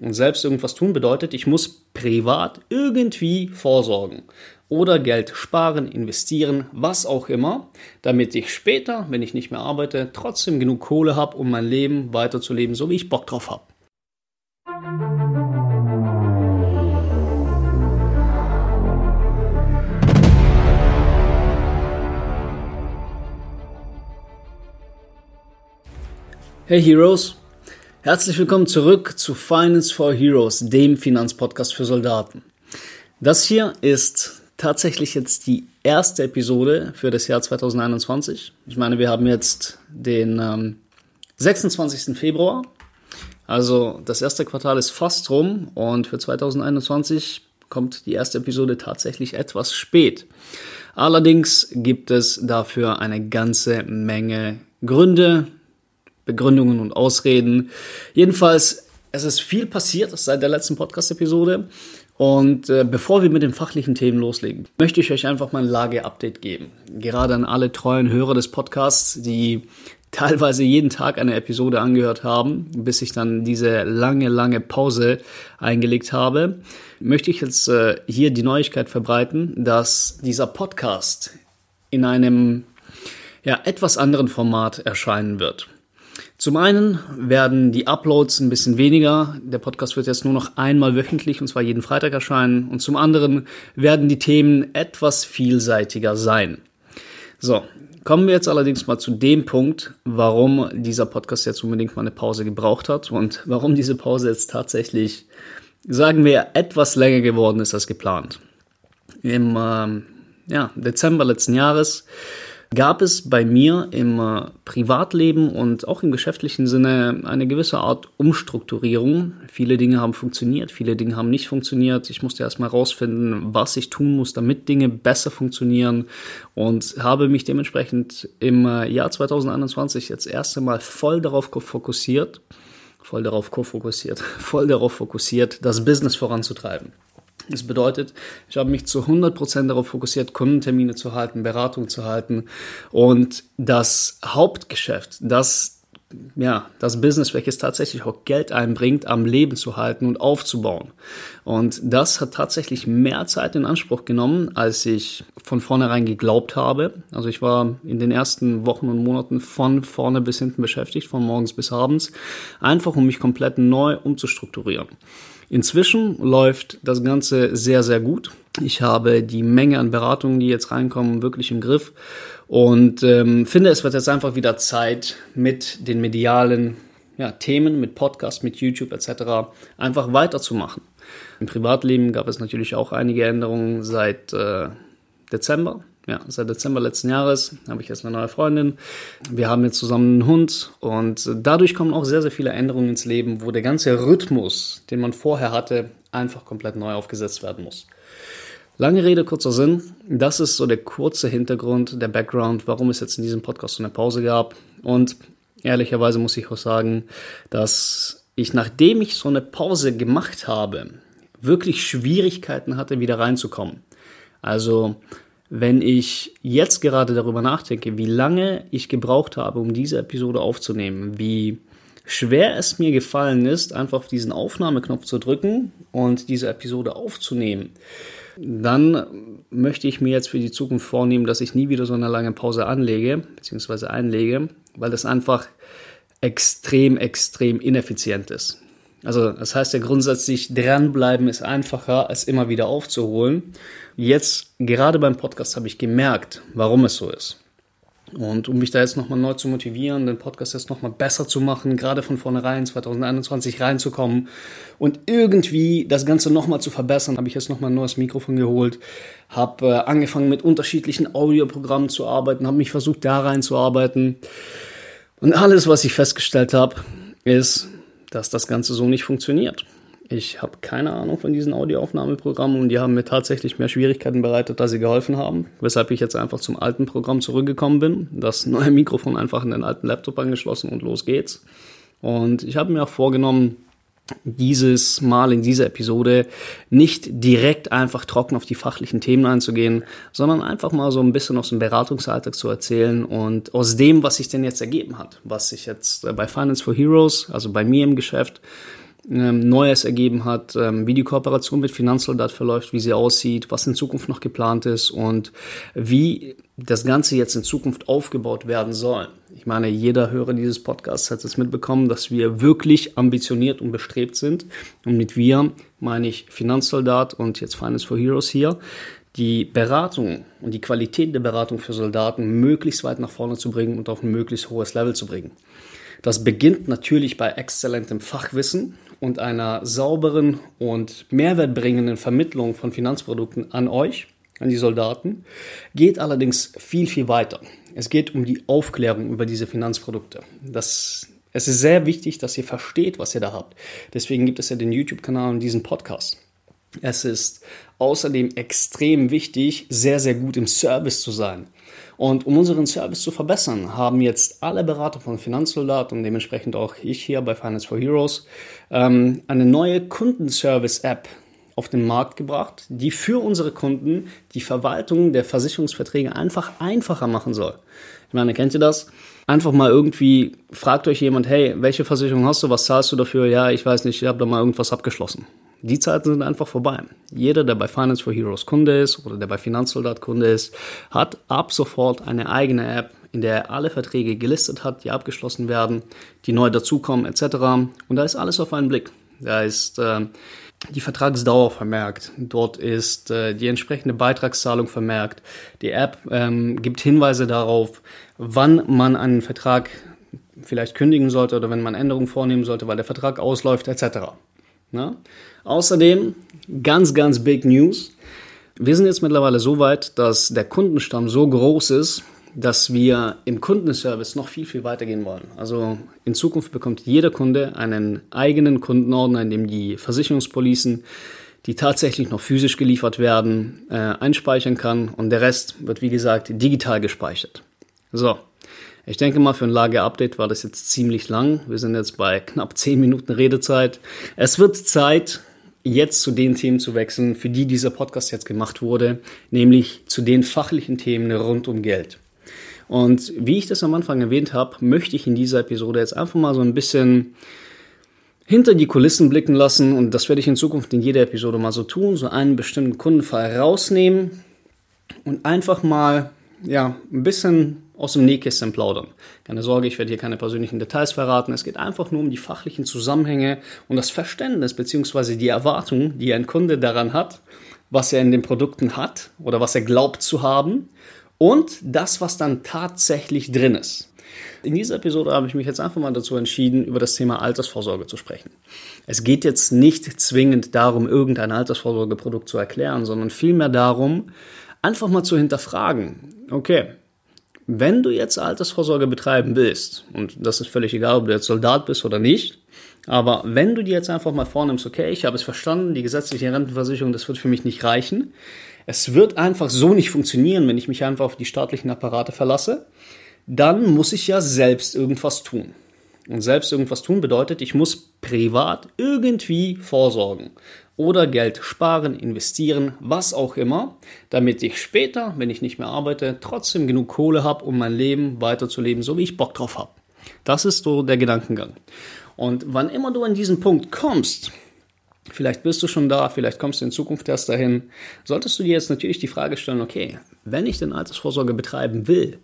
Und selbst irgendwas tun bedeutet, ich muss privat irgendwie vorsorgen oder Geld sparen, investieren, was auch immer, damit ich später, wenn ich nicht mehr arbeite, trotzdem genug Kohle habe, um mein Leben weiterzuleben, so wie ich Bock drauf habe. Hey Heroes, herzlich willkommen zurück zu Finance for Heroes, dem Finanzpodcast für Soldaten. Das hier ist tatsächlich jetzt die erste Episode für das Jahr 2021. Ich meine, wir haben jetzt den ähm, 26. Februar, also das erste Quartal ist fast rum und für 2021 kommt die erste Episode tatsächlich etwas spät. Allerdings gibt es dafür eine ganze Menge Gründe, Begründungen und Ausreden. Jedenfalls, es ist viel passiert seit der letzten Podcast-Episode. Und äh, bevor wir mit den fachlichen Themen loslegen, möchte ich euch einfach mal ein Lage-Update geben. Gerade an alle treuen Hörer des Podcasts, die teilweise jeden Tag eine Episode angehört haben, bis ich dann diese lange, lange Pause eingelegt habe, möchte ich jetzt äh, hier die Neuigkeit verbreiten, dass dieser Podcast in einem ja, etwas anderen Format erscheinen wird. Zum einen werden die Uploads ein bisschen weniger. Der Podcast wird jetzt nur noch einmal wöchentlich und zwar jeden Freitag erscheinen. Und zum anderen werden die Themen etwas vielseitiger sein. So, kommen wir jetzt allerdings mal zu dem Punkt, warum dieser Podcast jetzt unbedingt mal eine Pause gebraucht hat und warum diese Pause jetzt tatsächlich, sagen wir, etwas länger geworden ist als geplant. Im ähm, ja, Dezember letzten Jahres gab es bei mir im äh, Privatleben und auch im geschäftlichen Sinne eine gewisse Art Umstrukturierung. Viele Dinge haben funktioniert, viele Dinge haben nicht funktioniert. Ich musste erstmal herausfinden, was ich tun muss, damit Dinge besser funktionieren und habe mich dementsprechend im äh, Jahr 2021 jetzt erst einmal voll darauf fokussiert, voll darauf fokussiert, voll darauf fokussiert, das Business voranzutreiben. Das bedeutet, ich habe mich zu 100% darauf fokussiert, Kundentermine zu halten, Beratung zu halten und das Hauptgeschäft, das ja, das Business, welches tatsächlich auch Geld einbringt, am Leben zu halten und aufzubauen. Und das hat tatsächlich mehr Zeit in Anspruch genommen, als ich von vornherein geglaubt habe. Also ich war in den ersten Wochen und Monaten von vorne bis hinten beschäftigt, von morgens bis abends, einfach um mich komplett neu umzustrukturieren. Inzwischen läuft das Ganze sehr, sehr gut. Ich habe die Menge an Beratungen, die jetzt reinkommen, wirklich im Griff und ähm, finde, es wird jetzt einfach wieder Zeit, mit den medialen ja, Themen, mit Podcast, mit YouTube etc. einfach weiterzumachen. Im Privatleben gab es natürlich auch einige Änderungen seit äh, Dezember ja, seit Dezember letzten Jahres habe ich jetzt eine neue Freundin. Wir haben jetzt zusammen einen Hund und dadurch kommen auch sehr, sehr viele Änderungen ins Leben, wo der ganze Rhythmus, den man vorher hatte, einfach komplett neu aufgesetzt werden muss. Lange Rede, kurzer Sinn. Das ist so der kurze Hintergrund, der Background, warum es jetzt in diesem Podcast so eine Pause gab. Und ehrlicherweise muss ich auch sagen, dass ich, nachdem ich so eine Pause gemacht habe, wirklich Schwierigkeiten hatte, wieder reinzukommen. Also wenn ich jetzt gerade darüber nachdenke, wie lange ich gebraucht habe, um diese Episode aufzunehmen, wie schwer es mir gefallen ist, einfach auf diesen Aufnahmeknopf zu drücken und diese Episode aufzunehmen, dann möchte ich mir jetzt für die Zukunft vornehmen, dass ich nie wieder so eine lange Pause anlege, beziehungsweise einlege, weil das einfach extrem, extrem ineffizient ist. Also das heißt ja grundsätzlich, dranbleiben ist einfacher, als immer wieder aufzuholen. Jetzt, gerade beim Podcast, habe ich gemerkt, warum es so ist. Und um mich da jetzt nochmal neu zu motivieren, den Podcast jetzt nochmal besser zu machen, gerade von vornherein 2021 reinzukommen und irgendwie das Ganze nochmal zu verbessern, habe ich jetzt nochmal ein neues Mikrofon geholt, habe äh, angefangen mit unterschiedlichen Audioprogrammen zu arbeiten, habe mich versucht da reinzuarbeiten. Und alles, was ich festgestellt habe, ist, dass das Ganze so nicht funktioniert. Ich habe keine Ahnung von diesen Audioaufnahmeprogrammen und die haben mir tatsächlich mehr Schwierigkeiten bereitet, als sie geholfen haben, weshalb ich jetzt einfach zum alten Programm zurückgekommen bin, das neue Mikrofon einfach in den alten Laptop angeschlossen und los geht's. Und ich habe mir auch vorgenommen, dieses Mal in dieser Episode nicht direkt einfach trocken auf die fachlichen Themen einzugehen, sondern einfach mal so ein bisschen aus dem Beratungsalltag zu erzählen und aus dem, was sich denn jetzt ergeben hat, was sich jetzt bei Finance for Heroes, also bei mir im Geschäft, Neues ergeben hat, ähm, wie die Kooperation mit Finanzsoldat verläuft, wie sie aussieht, was in Zukunft noch geplant ist und wie das Ganze jetzt in Zukunft aufgebaut werden soll. Ich meine, jeder Hörer dieses Podcasts hat es mitbekommen, dass wir wirklich ambitioniert und bestrebt sind. Und mit wir meine ich Finanzsoldat und jetzt Finance for Heroes hier, die Beratung und die Qualität der Beratung für Soldaten möglichst weit nach vorne zu bringen und auf ein möglichst hohes Level zu bringen. Das beginnt natürlich bei exzellentem Fachwissen und einer sauberen und mehrwertbringenden Vermittlung von Finanzprodukten an euch, an die Soldaten, geht allerdings viel, viel weiter. Es geht um die Aufklärung über diese Finanzprodukte. Das, es ist sehr wichtig, dass ihr versteht, was ihr da habt. Deswegen gibt es ja den YouTube-Kanal und diesen Podcast. Es ist außerdem extrem wichtig, sehr, sehr gut im Service zu sein. Und um unseren Service zu verbessern, haben jetzt alle Berater von Finanzsoldat und dementsprechend auch ich hier bei Finance for Heroes ähm, eine neue Kundenservice-App auf den Markt gebracht, die für unsere Kunden die Verwaltung der Versicherungsverträge einfach einfacher machen soll. Ich meine, kennt ihr das? Einfach mal irgendwie fragt euch jemand, hey, welche Versicherung hast du, was zahlst du dafür? Ja, ich weiß nicht, ich habe da mal irgendwas abgeschlossen. Die Zeiten sind einfach vorbei. Jeder, der bei Finance for Heroes Kunde ist oder der bei Finanzsoldat Kunde ist, hat ab sofort eine eigene App, in der er alle Verträge gelistet hat, die abgeschlossen werden, die neu dazukommen etc. Und da ist alles auf einen Blick. Da ist äh, die Vertragsdauer vermerkt. Dort ist äh, die entsprechende Beitragszahlung vermerkt. Die App ähm, gibt Hinweise darauf, wann man einen Vertrag vielleicht kündigen sollte oder wenn man Änderungen vornehmen sollte, weil der Vertrag ausläuft etc. Na? Außerdem ganz, ganz big News. Wir sind jetzt mittlerweile so weit, dass der Kundenstamm so groß ist, dass wir im Kundenservice noch viel, viel weitergehen wollen. Also in Zukunft bekommt jeder Kunde einen eigenen Kundenordner, in dem die Versicherungspolicen, die tatsächlich noch physisch geliefert werden, äh, einspeichern kann und der Rest wird, wie gesagt, digital gespeichert. So, ich denke mal, für ein Lager-Update war das jetzt ziemlich lang. Wir sind jetzt bei knapp 10 Minuten Redezeit. Es wird Zeit, jetzt zu den Themen zu wechseln, für die dieser Podcast jetzt gemacht wurde, nämlich zu den fachlichen Themen rund um Geld. Und wie ich das am Anfang erwähnt habe, möchte ich in dieser Episode jetzt einfach mal so ein bisschen hinter die Kulissen blicken lassen und das werde ich in Zukunft in jeder Episode mal so tun, so einen bestimmten Kundenfall rausnehmen und einfach mal ja, ein bisschen aus dem Nähkästchen plaudern. Keine Sorge, ich werde hier keine persönlichen Details verraten. Es geht einfach nur um die fachlichen Zusammenhänge und das Verständnis bzw. die Erwartung, die ein Kunde daran hat, was er in den Produkten hat oder was er glaubt zu haben und das, was dann tatsächlich drin ist. In dieser Episode habe ich mich jetzt einfach mal dazu entschieden, über das Thema Altersvorsorge zu sprechen. Es geht jetzt nicht zwingend darum, irgendein Altersvorsorgeprodukt zu erklären, sondern vielmehr darum, einfach mal zu hinterfragen, okay, wenn du jetzt Altersvorsorge betreiben willst, und das ist völlig egal, ob du jetzt Soldat bist oder nicht, aber wenn du dir jetzt einfach mal vornimmst, okay, ich habe es verstanden, die gesetzliche Rentenversicherung, das wird für mich nicht reichen. Es wird einfach so nicht funktionieren, wenn ich mich einfach auf die staatlichen Apparate verlasse. Dann muss ich ja selbst irgendwas tun. Und selbst irgendwas tun bedeutet, ich muss privat irgendwie vorsorgen oder Geld sparen, investieren, was auch immer, damit ich später, wenn ich nicht mehr arbeite, trotzdem genug Kohle habe, um mein Leben weiterzuleben, so wie ich Bock drauf habe. Das ist so der Gedankengang. Und wann immer du an diesen Punkt kommst, vielleicht bist du schon da, vielleicht kommst du in Zukunft erst dahin, solltest du dir jetzt natürlich die Frage stellen, okay, wenn ich denn Altersvorsorge betreiben will,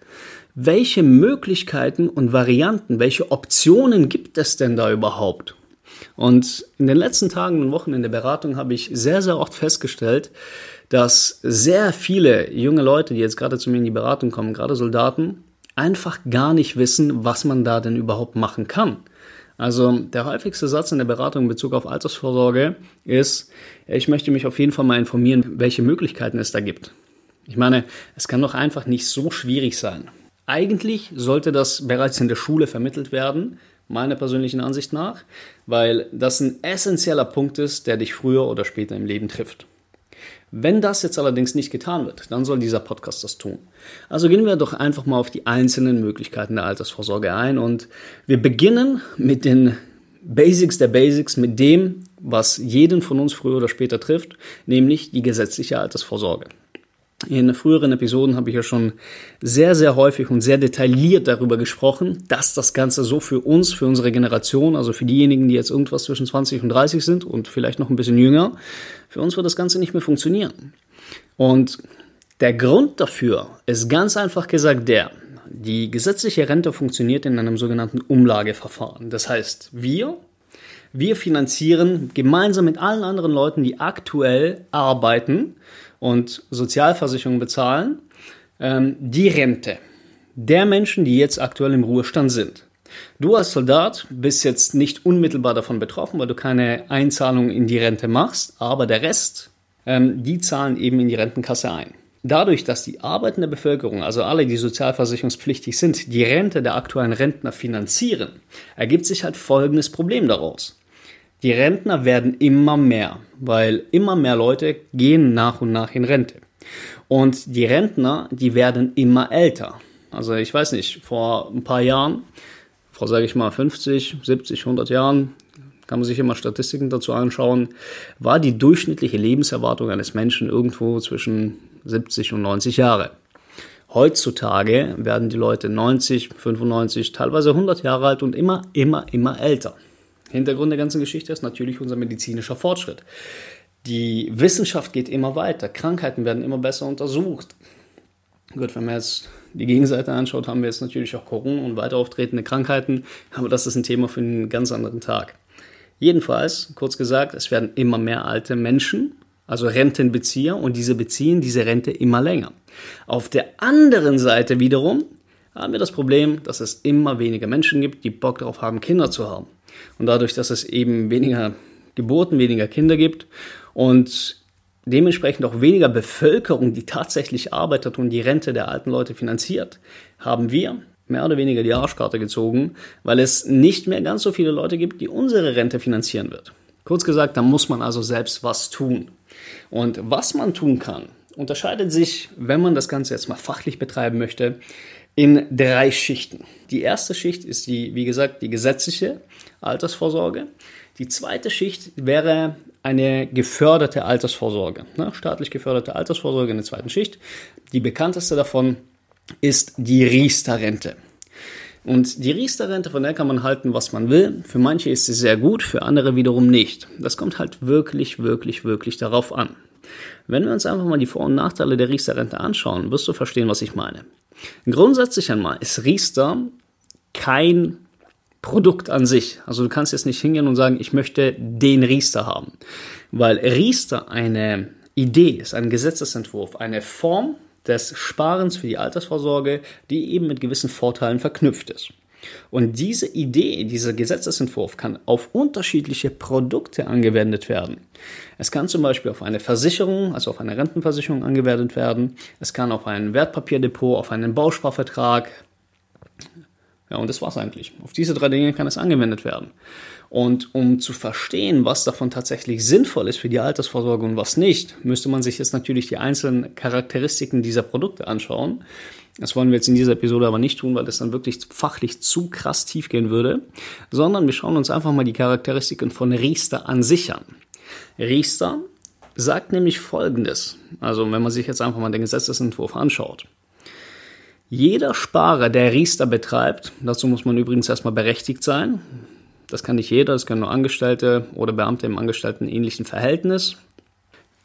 welche Möglichkeiten und Varianten, welche Optionen gibt es denn da überhaupt? Und in den letzten Tagen und Wochen in der Beratung habe ich sehr, sehr oft festgestellt, dass sehr viele junge Leute, die jetzt gerade zu mir in die Beratung kommen, gerade Soldaten, einfach gar nicht wissen, was man da denn überhaupt machen kann. Also der häufigste Satz in der Beratung in Bezug auf Altersvorsorge ist, ich möchte mich auf jeden Fall mal informieren, welche Möglichkeiten es da gibt. Ich meine, es kann doch einfach nicht so schwierig sein. Eigentlich sollte das bereits in der Schule vermittelt werden, meiner persönlichen Ansicht nach, weil das ein essentieller Punkt ist, der dich früher oder später im Leben trifft. Wenn das jetzt allerdings nicht getan wird, dann soll dieser Podcast das tun. Also gehen wir doch einfach mal auf die einzelnen Möglichkeiten der Altersvorsorge ein und wir beginnen mit den Basics der Basics, mit dem, was jeden von uns früher oder später trifft, nämlich die gesetzliche Altersvorsorge. In früheren Episoden habe ich ja schon sehr, sehr häufig und sehr detailliert darüber gesprochen, dass das Ganze so für uns, für unsere Generation, also für diejenigen, die jetzt irgendwas zwischen 20 und 30 sind und vielleicht noch ein bisschen jünger, für uns wird das Ganze nicht mehr funktionieren. Und der Grund dafür ist ganz einfach gesagt der, die gesetzliche Rente funktioniert in einem sogenannten Umlageverfahren. Das heißt, wir, wir finanzieren gemeinsam mit allen anderen Leuten, die aktuell arbeiten und Sozialversicherungen bezahlen, ähm, die Rente der Menschen, die jetzt aktuell im Ruhestand sind. Du als Soldat bist jetzt nicht unmittelbar davon betroffen, weil du keine Einzahlung in die Rente machst, aber der Rest, ähm, die zahlen eben in die Rentenkasse ein. Dadurch, dass die arbeitende Bevölkerung, also alle, die sozialversicherungspflichtig sind, die Rente der aktuellen Rentner finanzieren, ergibt sich halt folgendes Problem daraus. Die Rentner werden immer mehr, weil immer mehr Leute gehen nach und nach in Rente. Und die Rentner, die werden immer älter. Also ich weiß nicht, vor ein paar Jahren, vor sage ich mal 50, 70, 100 Jahren, kann man sich immer Statistiken dazu anschauen, war die durchschnittliche Lebenserwartung eines Menschen irgendwo zwischen 70 und 90 Jahre. Heutzutage werden die Leute 90, 95, teilweise 100 Jahre alt und immer, immer, immer älter. Hintergrund der ganzen Geschichte ist natürlich unser medizinischer Fortschritt. Die Wissenschaft geht immer weiter, Krankheiten werden immer besser untersucht. Gut, wenn man jetzt die Gegenseite anschaut, haben wir jetzt natürlich auch Corona und weiter auftretende Krankheiten, aber das ist ein Thema für einen ganz anderen Tag. Jedenfalls, kurz gesagt, es werden immer mehr alte Menschen also Rentenbezieher, und diese beziehen diese Rente immer länger. Auf der anderen Seite wiederum haben wir das Problem, dass es immer weniger Menschen gibt, die Bock darauf haben, Kinder zu haben. Und dadurch, dass es eben weniger Geburten, weniger Kinder gibt und dementsprechend auch weniger Bevölkerung, die tatsächlich arbeitet und die Rente der alten Leute finanziert, haben wir mehr oder weniger die Arschkarte gezogen, weil es nicht mehr ganz so viele Leute gibt, die unsere Rente finanzieren wird. Kurz gesagt, da muss man also selbst was tun. Und was man tun kann, unterscheidet sich, wenn man das Ganze jetzt mal fachlich betreiben möchte, in drei Schichten. Die erste Schicht ist die, wie gesagt, die gesetzliche Altersvorsorge. Die zweite Schicht wäre eine geförderte Altersvorsorge, ne? staatlich geförderte Altersvorsorge in der zweiten Schicht. Die bekannteste davon ist die Riester-Rente. Und die Riester-Rente, von der kann man halten, was man will. Für manche ist sie sehr gut, für andere wiederum nicht. Das kommt halt wirklich, wirklich, wirklich darauf an. Wenn wir uns einfach mal die Vor- und Nachteile der Riester-Rente anschauen, wirst du verstehen, was ich meine. Grundsätzlich einmal ist Riester kein Produkt an sich. Also du kannst jetzt nicht hingehen und sagen, ich möchte den Riester haben. Weil Riester eine Idee ist, ein Gesetzesentwurf, eine Form des Sparens für die Altersvorsorge, die eben mit gewissen Vorteilen verknüpft ist. Und diese Idee, dieser Gesetzesentwurf kann auf unterschiedliche Produkte angewendet werden. Es kann zum Beispiel auf eine Versicherung, also auf eine Rentenversicherung angewendet werden. Es kann auf ein Wertpapierdepot, auf einen Bausparvertrag. Ja, und das war's eigentlich. Auf diese drei Dinge kann es angewendet werden. Und um zu verstehen, was davon tatsächlich sinnvoll ist für die Altersvorsorge und was nicht, müsste man sich jetzt natürlich die einzelnen Charakteristiken dieser Produkte anschauen. Das wollen wir jetzt in dieser Episode aber nicht tun, weil das dann wirklich fachlich zu krass tief gehen würde, sondern wir schauen uns einfach mal die Charakteristiken von Riester an sich an. Riester sagt nämlich Folgendes, also wenn man sich jetzt einfach mal den Gesetzesentwurf anschaut. Jeder Sparer, der Riester betreibt, dazu muss man übrigens erstmal berechtigt sein, das kann nicht jeder, das können nur Angestellte oder Beamte im Angestellten ähnlichen Verhältnis.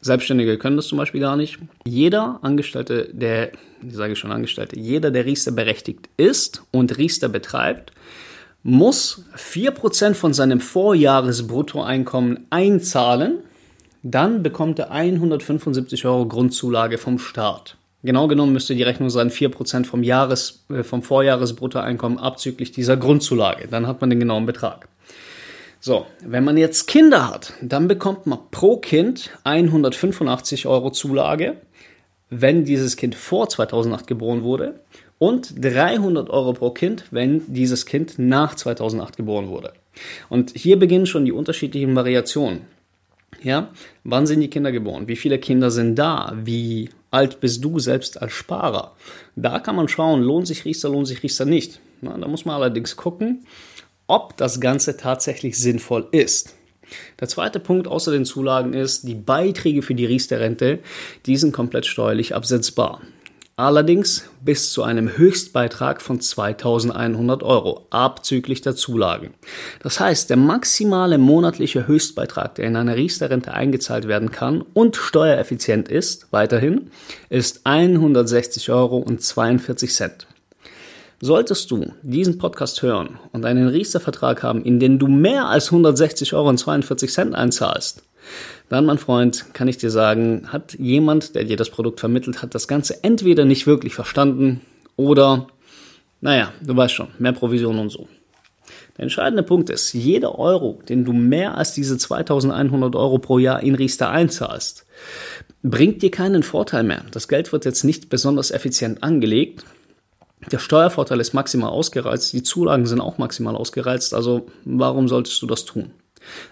Selbstständige können das zum Beispiel gar nicht. Jeder Angestellte, der, ich sage schon Angestellte, jeder, der Riester berechtigt ist und Riester betreibt, muss 4% von seinem Vorjahresbruttoeinkommen einzahlen. Dann bekommt er 175 Euro Grundzulage vom Staat. Genau genommen müsste die Rechnung sein 4% vom, Jahres, äh, vom Vorjahresbruttoeinkommen abzüglich dieser Grundzulage. Dann hat man den genauen Betrag. So, wenn man jetzt Kinder hat, dann bekommt man pro Kind 185 Euro Zulage, wenn dieses Kind vor 2008 geboren wurde und 300 Euro pro Kind, wenn dieses Kind nach 2008 geboren wurde. Und hier beginnen schon die unterschiedlichen Variationen. Ja, wann sind die Kinder geboren? Wie viele Kinder sind da? Wie alt bist du selbst als Sparer? Da kann man schauen, lohnt sich Riester, lohnt sich Riester nicht. Na, da muss man allerdings gucken, ob das Ganze tatsächlich sinnvoll ist. Der zweite Punkt außer den Zulagen ist, die Beiträge für die Riester-Rente, die sind komplett steuerlich absetzbar. Allerdings bis zu einem Höchstbeitrag von 2100 Euro, abzüglich der Zulagen. Das heißt, der maximale monatliche Höchstbeitrag, der in eine Riester-Rente eingezahlt werden kann und steuereffizient ist, weiterhin, ist 160 Euro und 42 Cent. Solltest du diesen Podcast hören und einen Riester-Vertrag haben, in den du mehr als 160 Euro und 42 Cent einzahlst, dann, mein Freund, kann ich dir sagen, hat jemand, der dir das Produkt vermittelt hat, das Ganze entweder nicht wirklich verstanden oder, naja, du weißt schon, mehr Provision und so. Der entscheidende Punkt ist, jeder Euro, den du mehr als diese 2100 Euro pro Jahr in Riester einzahlst, bringt dir keinen Vorteil mehr. Das Geld wird jetzt nicht besonders effizient angelegt der Steuervorteil ist maximal ausgereizt, die Zulagen sind auch maximal ausgereizt, also warum solltest du das tun?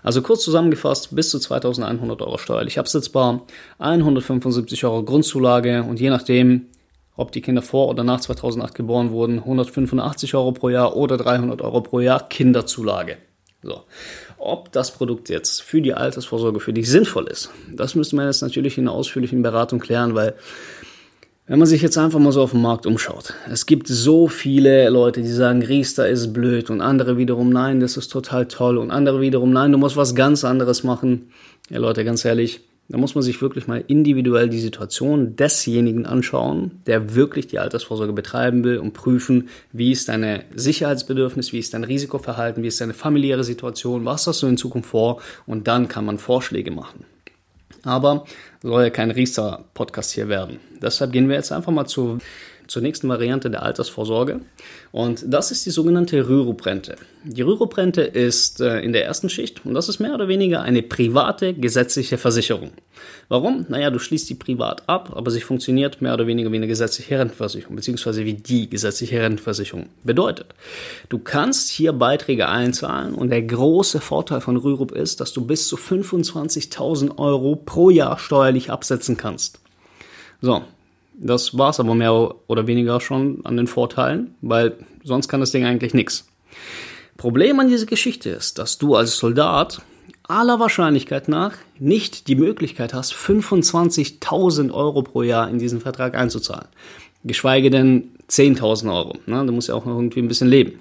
Also kurz zusammengefasst, bis zu 2100 Euro steuerlich absetzbar, 175 Euro Grundzulage und je nachdem, ob die Kinder vor oder nach 2008 geboren wurden, 185 Euro pro Jahr oder 300 Euro pro Jahr Kinderzulage. So. Ob das Produkt jetzt für die Altersvorsorge für dich sinnvoll ist, das müsste man jetzt natürlich in einer ausführlichen Beratung klären, weil wenn man sich jetzt einfach mal so auf dem Markt umschaut, es gibt so viele Leute, die sagen, Riester ist blöd und andere wiederum, nein, das ist total toll und andere wiederum, nein, du musst was ganz anderes machen. Ja Leute, ganz ehrlich, da muss man sich wirklich mal individuell die Situation desjenigen anschauen, der wirklich die Altersvorsorge betreiben will und prüfen, wie ist deine Sicherheitsbedürfnis, wie ist dein Risikoverhalten, wie ist deine familiäre Situation, was hast du in Zukunft vor und dann kann man Vorschläge machen. Aber soll ja kein Riester-Podcast hier werden. Deshalb gehen wir jetzt einfach mal zu zur nächsten Variante der Altersvorsorge. Und das ist die sogenannte Rürup-Rente. Die Rürup-Rente ist äh, in der ersten Schicht und das ist mehr oder weniger eine private gesetzliche Versicherung. Warum? Naja, du schließt die privat ab, aber sie funktioniert mehr oder weniger wie eine gesetzliche Rentenversicherung, beziehungsweise wie die gesetzliche Rentenversicherung. Bedeutet, du kannst hier Beiträge einzahlen und der große Vorteil von Rürup ist, dass du bis zu 25.000 Euro pro Jahr steuerlich absetzen kannst. So, das war es aber mehr oder weniger schon an den Vorteilen, weil sonst kann das Ding eigentlich nichts. Problem an dieser Geschichte ist, dass du als Soldat aller Wahrscheinlichkeit nach nicht die Möglichkeit hast, 25.000 Euro pro Jahr in diesen Vertrag einzuzahlen. Geschweige denn 10.000 Euro. Ne? Du musst ja auch irgendwie ein bisschen leben.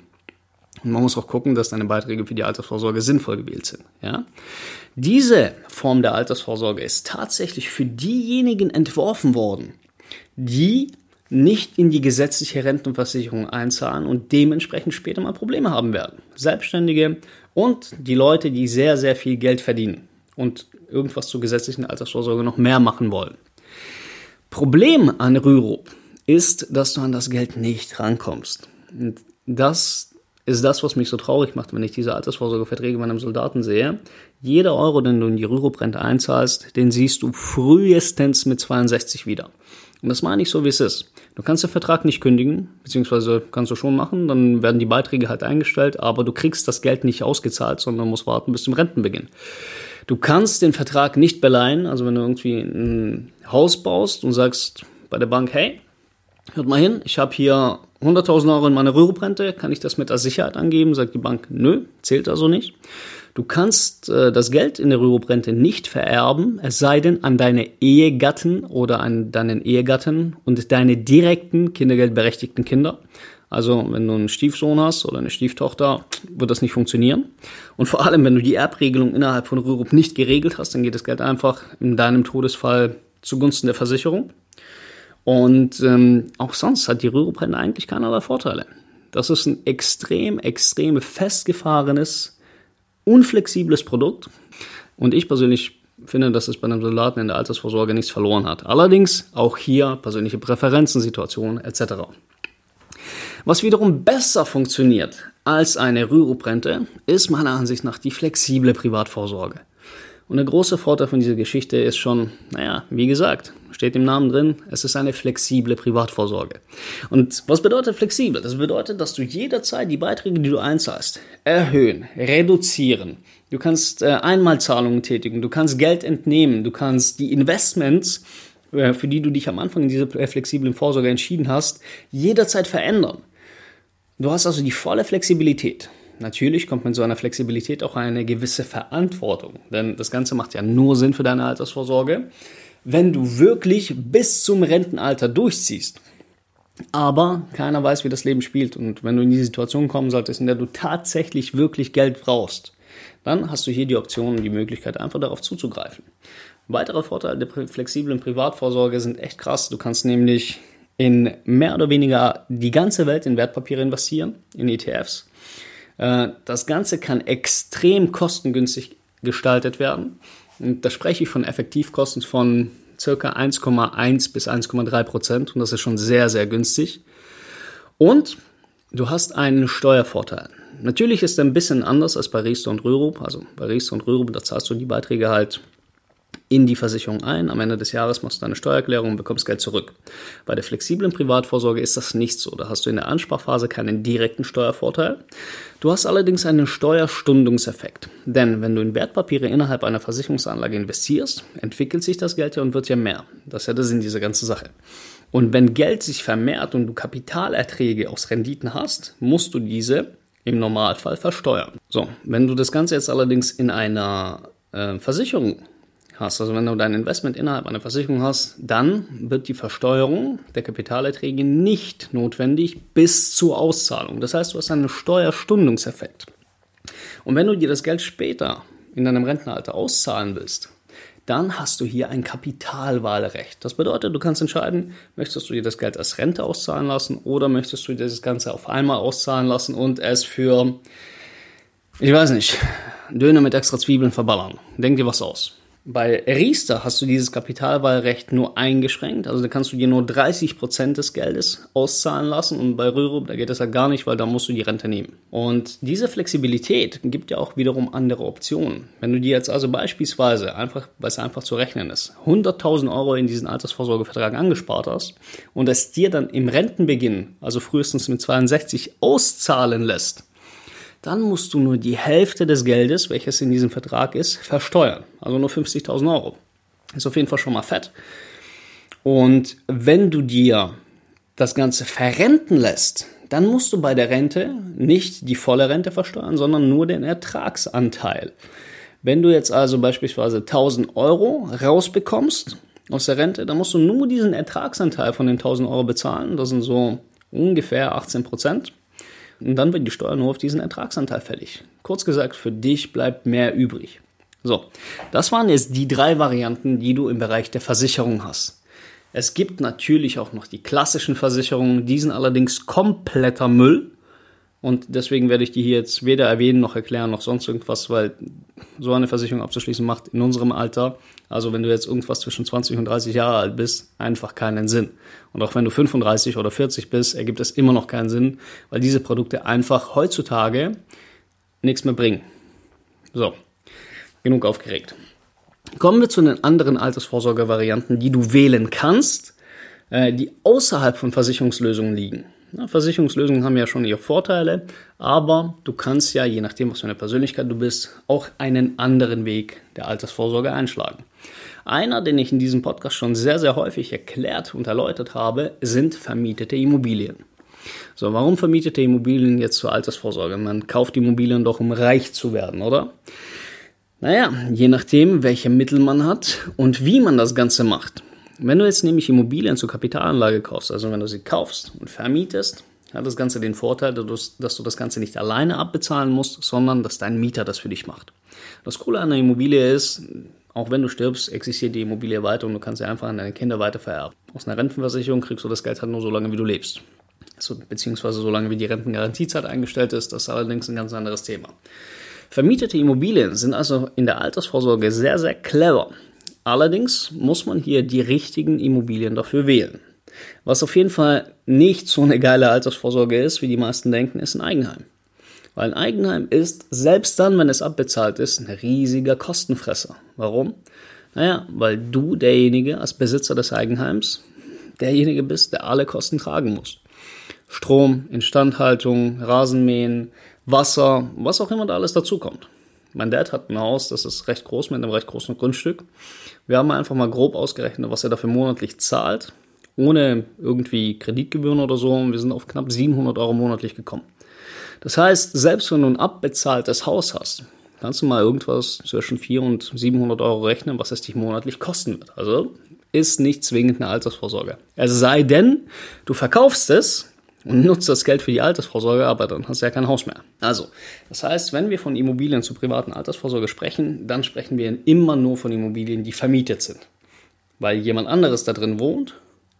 Und man muss auch gucken, dass deine Beiträge für die Altersvorsorge sinnvoll gewählt sind. Ja? Diese Form der Altersvorsorge ist tatsächlich für diejenigen entworfen worden, die nicht in die gesetzliche Rentenversicherung einzahlen und dementsprechend später mal Probleme haben werden. Selbstständige und die Leute, die sehr, sehr viel Geld verdienen und irgendwas zur gesetzlichen Altersvorsorge noch mehr machen wollen. Problem an Rürup ist, dass du an das Geld nicht rankommst. Und das ist das, was mich so traurig macht, wenn ich diese Altersvorsorgeverträge bei einem Soldaten sehe. Jeder Euro, den du in die Rürup-Rente einzahlst, den siehst du frühestens mit 62 wieder. Und das meine ich so, wie es ist. Du kannst den Vertrag nicht kündigen, beziehungsweise kannst du schon machen, dann werden die Beiträge halt eingestellt, aber du kriegst das Geld nicht ausgezahlt, sondern musst warten bis zum Rentenbeginn. Du kannst den Vertrag nicht beleihen, also wenn du irgendwie ein Haus baust und sagst bei der Bank, hey, hört mal hin, ich habe hier 100.000 Euro in meiner Rürup-Rente, kann ich das mit als Sicherheit angeben? Sagt die Bank, nö, zählt also nicht. Du kannst äh, das Geld in der Rürup-Rente nicht vererben, es sei denn an deine Ehegatten oder an deinen Ehegatten und deine direkten kindergeldberechtigten Kinder. Also wenn du einen Stiefsohn hast oder eine Stieftochter, wird das nicht funktionieren. Und vor allem, wenn du die Erbregelung innerhalb von Rürup nicht geregelt hast, dann geht das Geld einfach in deinem Todesfall zugunsten der Versicherung. Und ähm, auch sonst hat die Rürup-Rente eigentlich keinerlei Vorteile. Das ist ein extrem, extrem festgefahrenes unflexibles Produkt. Und ich persönlich finde, dass es bei einem Soldaten in der Altersvorsorge nichts verloren hat. Allerdings auch hier persönliche Präferenzen, Situationen etc. Was wiederum besser funktioniert als eine Rürup-Rente, ist meiner Ansicht nach die flexible Privatvorsorge. Und der große Vorteil von dieser Geschichte ist schon, naja, wie gesagt, steht im Namen drin, es ist eine flexible Privatvorsorge. Und was bedeutet flexibel? Das bedeutet, dass du jederzeit die Beiträge, die du einzahlst, erhöhen, reduzieren. Du kannst äh, Einmalzahlungen tätigen, du kannst Geld entnehmen, du kannst die Investments, äh, für die du dich am Anfang in dieser flexiblen Vorsorge entschieden hast, jederzeit verändern. Du hast also die volle Flexibilität. natürlich kommt mit so einer Flexibilität auch eine gewisse Verantwortung. Denn das Ganze macht ja nur Sinn für deine Altersvorsorge, wenn du wirklich bis zum Rentenalter durchziehst. Aber keiner weiß, wie das Leben spielt. Und wenn du in die Situation kommen solltest, in der du tatsächlich wirklich Geld brauchst, dann hast du hier die Option und die Möglichkeit, einfach darauf zuzugreifen. Weitere Vorteile der flexiblen Privatvorsorge sind echt krass. Du kannst nämlich in mehr oder weniger die ganze Welt in Wertpapiere investieren, in ETFs. Äh, das Ganze kann extrem kostengünstig gestaltet werden. Und da spreche ich von Effektivkosten von circa 1,1 bis 1,3 Prozent und das ist schon sehr, sehr günstig. Und du hast einen Steuervorteil. Natürlich ist er ein bisschen anders als bei Riester und Rürup. Also bei Riester und Rürup, da zahlst du die Beiträge halt in die Versicherung ein. Am Ende des Jahres machst du deine Steuererklärung und bekommst Geld zurück. Bei der flexiblen Privatvorsorge ist das nicht so. Da hast du in der Ansparphase keinen direkten Steuervorteil. Du hast allerdings einen Steuerstundungseffekt. Denn wenn du in Wertpapiere innerhalb einer Versicherungsanlage investierst, entwickelt sich das Geld ja und wird ja mehr. Das ist ja der Sinn dieser ganzen Sache. Und wenn Geld sich vermehrt und du Kapitalerträge aus Renditen hast, musst du diese im Normalfall versteuern. So, wenn du das Ganze jetzt allerdings in einer äh, Versicherung hast, also wenn du dein Investment innerhalb einer Versicherung hast, dann wird die Versteuerung der Kapitalerträge nicht notwendig bis zur Auszahlung. Das heißt, du hast einen Steuerstundungseffekt. Und wenn du dir das Geld später in deinem Rentenalter auszahlen willst, dann hast du hier ein Kapitalwahlrecht. Das bedeutet, du kannst entscheiden, möchtest du dir das Geld als Rente auszahlen lassen oder möchtest du dir das Ganze auf einmal auszahlen lassen und es für, ich weiß nicht, Döner mit extra Zwiebeln verballern. Denk dir was aus. Bei Riester hast du dieses Kapitalwahlrecht nur eingeschränkt, also da kannst du dir nur 30% des Geldes auszahlen lassen und bei Rürup, da geht das ja gar nicht, weil da musst du die Rente nehmen. Und diese Flexibilität gibt ja auch wiederum andere Optionen. Wenn du dir jetzt also beispielsweise, einfach, weil es einfach zu rechnen ist, 100.000 Euro in diesen Altersvorsorgevertrag angespart hast und es dir dann im Rentenbeginn, also frühestens mit 62, auszahlen lässt, dann musst du nur die Hälfte des Geldes, welches in diesem Vertrag ist, versteuern. Also nur 50.000 Euro. Ist auf jeden Fall schon mal fett. Und wenn du dir das Ganze verrenten lässt, dann musst du bei der Rente nicht die volle Rente versteuern, sondern nur den Ertragsanteil. Wenn du jetzt also beispielsweise 1000 Euro rausbekommst aus der Rente, dann musst du nur diesen Ertragsanteil von den 1000 Euro bezahlen. Das sind so ungefähr 18 Prozent. Und dann wird die Steuer nur auf diesen Ertragsanteil fällig. Kurz gesagt, für dich bleibt mehr übrig. So, das waren jetzt die drei Varianten, die du im Bereich der Versicherung hast. Es gibt natürlich auch noch die klassischen Versicherungen, die sind allerdings kompletter Müll. Und deswegen werde ich die hier jetzt weder erwähnen noch erklären noch sonst irgendwas, weil so eine Versicherung abzuschließen macht in unserem Alter, also wenn du jetzt irgendwas zwischen 20 und 30 Jahre alt bist, einfach keinen Sinn. Und auch wenn du 35 oder 40 bist, ergibt es immer noch keinen Sinn, weil diese Produkte einfach heutzutage nichts mehr bringen. So, genug aufgeregt. Kommen wir zu den anderen Altersvorsorgevarianten, die du wählen kannst, äh, die außerhalb von Versicherungslösungen liegen. Na, Versicherungslösungen haben ja schon ihre Vorteile, aber du kannst ja, je nachdem, was für eine Persönlichkeit du bist, auch einen anderen Weg der Altersvorsorge einschlagen. Einer, den ich in diesem Podcast schon sehr, sehr häufig erklärt und erläutert habe, sind vermietete Immobilien. So, warum vermietete Immobilien jetzt zur Altersvorsorge? Man kauft Immobilien doch, um reich zu werden, oder? Naja, je nachdem, welche Mittel man hat und wie man das Ganze macht. Wenn du jetzt nämlich Immobilien zur Kapitalanlage kaufst, also wenn du sie kaufst und vermietest, hat das Ganze den Vorteil, dass du das Ganze nicht alleine abbezahlen musst, sondern dass dein Mieter das für dich macht. Das Coole an der Immobilie ist, auch wenn du stirbst, existiert die Immobilie weiter und du kannst sie einfach an deine Kinder weitervererben. Aus einer Rentenversicherung kriegst du das Geld halt nur so lange, wie du lebst. Also, beziehungsweise so lange, wie die Rentengarantiezeit eingestellt ist. Das ist allerdings ein ganz anderes Thema. Vermietete Immobilien sind also in der Altersvorsorge sehr, sehr clever. Allerdings muss man hier die richtigen Immobilien dafür wählen. Was auf jeden Fall nicht so eine geile Altersvorsorge ist, wie die meisten denken, ist ein Eigenheim. Weil ein Eigenheim ist, selbst dann, wenn es abbezahlt ist, ein riesiger Kostenfresser. Warum? Naja, weil du derjenige als Besitzer des Eigenheims derjenige bist, der alle Kosten tragen muss. Strom, Instandhaltung, Rasenmähen, Wasser, was auch immer da alles dazukommt. Mein Dad hat ein Haus, das ist recht groß mit einem recht großen Grundstück. Wir haben einfach mal grob ausgerechnet, was er dafür monatlich zahlt, ohne irgendwie Kreditgebühren oder so. Und wir sind auf knapp 700 Euro monatlich gekommen. Das heißt, selbst wenn du ein abbezahltes Haus hast, kannst du mal irgendwas zwischen 400 und 700 Euro rechnen, was es dich monatlich kosten wird. Also ist nicht zwingend eine Altersvorsorge. Es sei denn, du verkaufst es und nutzt das Geld für die Altersvorsorge, aber dann hast du ja kein Haus mehr. Also, das heißt, wenn wir von Immobilien zur privaten Altersvorsorge sprechen, dann sprechen wir immer nur von Immobilien, die vermietet sind. Weil jemand anderes da drin wohnt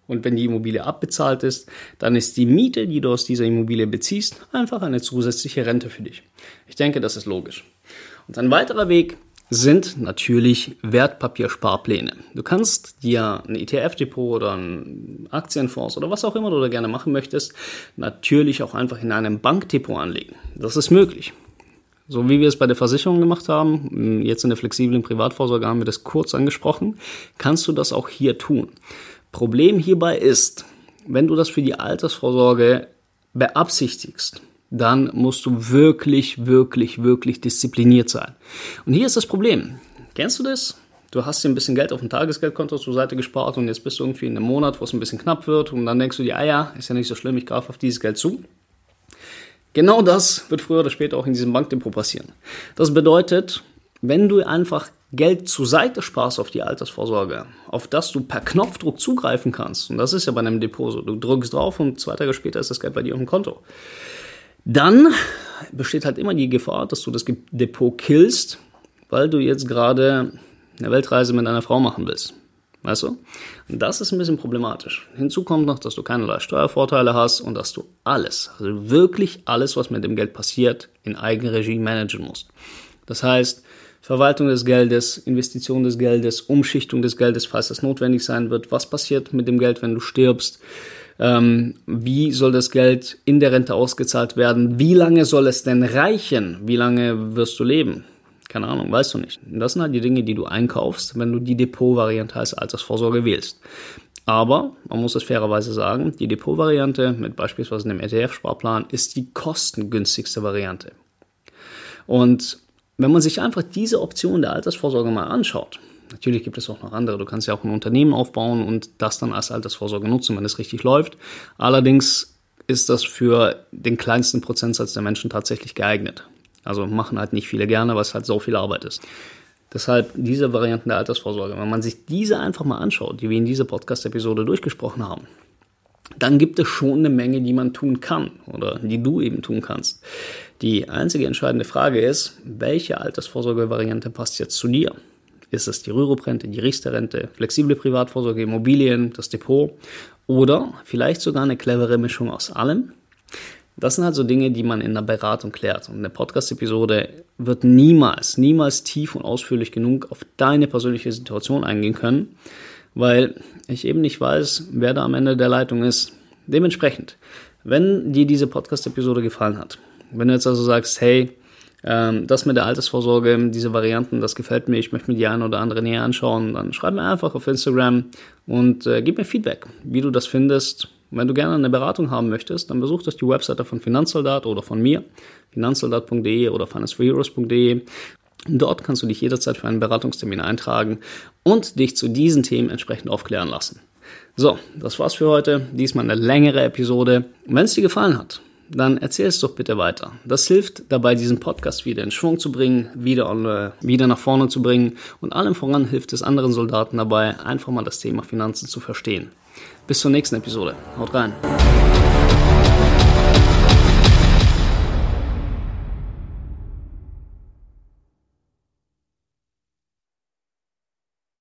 und wenn die Immobilie abbezahlt ist, dann ist die Miete, die du aus dieser Immobilie beziehst, einfach eine zusätzliche Rente für dich. Ich denke, das ist logisch. Und ein weiterer Weg sind natürlich Wertpapiersparpläne. Du kannst dir ein ETF-Depot oder ein Aktienfonds oder was auch immer du da gerne machen möchtest, natürlich auch einfach in einem Bankdepot anlegen. Das ist möglich. So wie wir es bei der Versicherung gemacht haben, jetzt in der flexiblen Privatvorsorge haben wir das kurz angesprochen, kannst du das auch hier tun. Problem hierbei ist, wenn du das für die Altersvorsorge beabsichtigst, dann musst du wirklich, wirklich, wirklich diszipliniert sein. Und hier ist das Problem. Kennst du das? Du hast dir ein bisschen Geld auf dem Tagesgeldkonto zur Seite gespart und jetzt bist du irgendwie in einem Monat, wo es ein bisschen knapp wird und dann denkst du dir, ah ja, ist ja nicht so schlimm, ich greife auf dieses Geld zu. Genau das wird früher oder später auch in diesem Bankdepot passieren. Das bedeutet, wenn du einfach Geld zur Seite sparst auf die Altersvorsorge, auf das du per Knopfdruck zugreifen kannst, und das ist ja bei einem Depot so, du drückst drauf und zwei Tage später ist das Geld bei dir auf dem Konto dann besteht halt immer die Gefahr, dass du das Depot killst, weil du jetzt gerade eine Weltreise mit einer Frau machen willst. Weißt du? Und das ist ein bisschen problematisch. Hinzu kommt noch, dass du keinerlei Steuervorteile hast und dass du alles, also wirklich alles, was mit dem Geld passiert, in Eigenregie managen musst. Das heißt, Verwaltung des Geldes, Investition des Geldes, Umschichtung des Geldes, falls das notwendig sein wird. Was passiert mit dem Geld, wenn du stirbst? Ähm, wie soll das Geld in der Rente ausgezahlt werden? Wie lange soll es denn reichen? Wie lange wirst du leben? Keine Ahnung, weißt du nicht. das sind halt die Dinge, die du einkaufst, wenn du die Depot-Variante als Altersvorsorge wählst. Aber man muss es fairerweise sagen, die Depot-Variante mit beispielsweise einem ETF-Sparplan ist die kostengünstigste Variante. Und wenn man sich einfach diese Option der Altersvorsorge mal anschaut, Natürlich gibt es auch noch andere. Du kannst ja auch ein Unternehmen aufbauen und das dann als Altersvorsorge nutzen, wenn es richtig läuft. Allerdings ist das für den kleinsten Prozentsatz der Menschen tatsächlich geeignet. Also machen halt nicht viele gerne, weil es halt so viel Arbeit ist. Deshalb diese Varianten der Altersvorsorge. Wenn man sich diese einfach mal anschaut, die wir in dieser Podcast-Episode durchgesprochen haben, dann gibt es schon eine Menge, die man tun kann oder die du eben tun kannst. Die einzige entscheidende Frage ist, welche Altersvorsorgevariante passt jetzt zu dir? Ist es die Rürup-Rente, die Riester-Rente, flexible Privatvorsorge, Immobilien, das Depot oder vielleicht sogar eine clevere Mischung aus allem? Das sind halt so Dinge, die man in der Beratung klärt. Und eine Podcast-Episode wird niemals, niemals tief und ausführlich genug auf deine persönliche Situation eingehen können, weil ich eben nicht weiß, wer da am Ende der Leitung ist. Dementsprechend, wenn dir diese Podcast-Episode gefallen hat, wenn du jetzt also sagst, hey, ähm, das mit der Altersvorsorge, diese Varianten, das gefällt mir. Ich möchte mir die eine oder andere näher anschauen. Dann schreib mir einfach auf Instagram und äh, gib mir Feedback, wie du das findest. Wenn du gerne eine Beratung haben möchtest, dann besuch das die Webseite von Finanzsoldat oder von mir, finanzsoldat.de oder financeforheroes.de. Dort kannst du dich jederzeit für einen Beratungstermin eintragen und dich zu diesen Themen entsprechend aufklären lassen. So, das war's für heute. Diesmal eine längere Episode. Wenn es dir gefallen hat, dann erzähl es doch bitte weiter. Das hilft dabei, diesen Podcast wieder in Schwung zu bringen, wieder, äh, wieder nach vorne zu bringen und allem voran hilft es anderen Soldaten dabei, einfach mal das Thema Finanzen zu verstehen. Bis zur nächsten Episode. Haut rein.